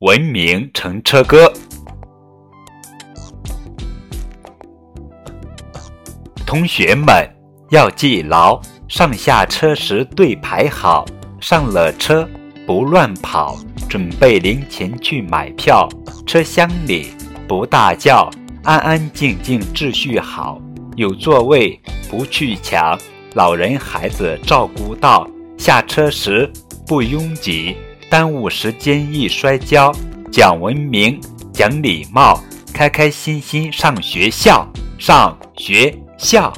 文明乘车歌。同学们要记牢，上下车时队排好，上了车不乱跑，准备零钱去买票。车厢里不大叫，安安静静秩序好，有座位不去抢。老人孩子照顾到，下车时不拥挤，耽误时间易摔跤。讲文明，讲礼貌，开开心心上学校，上学校。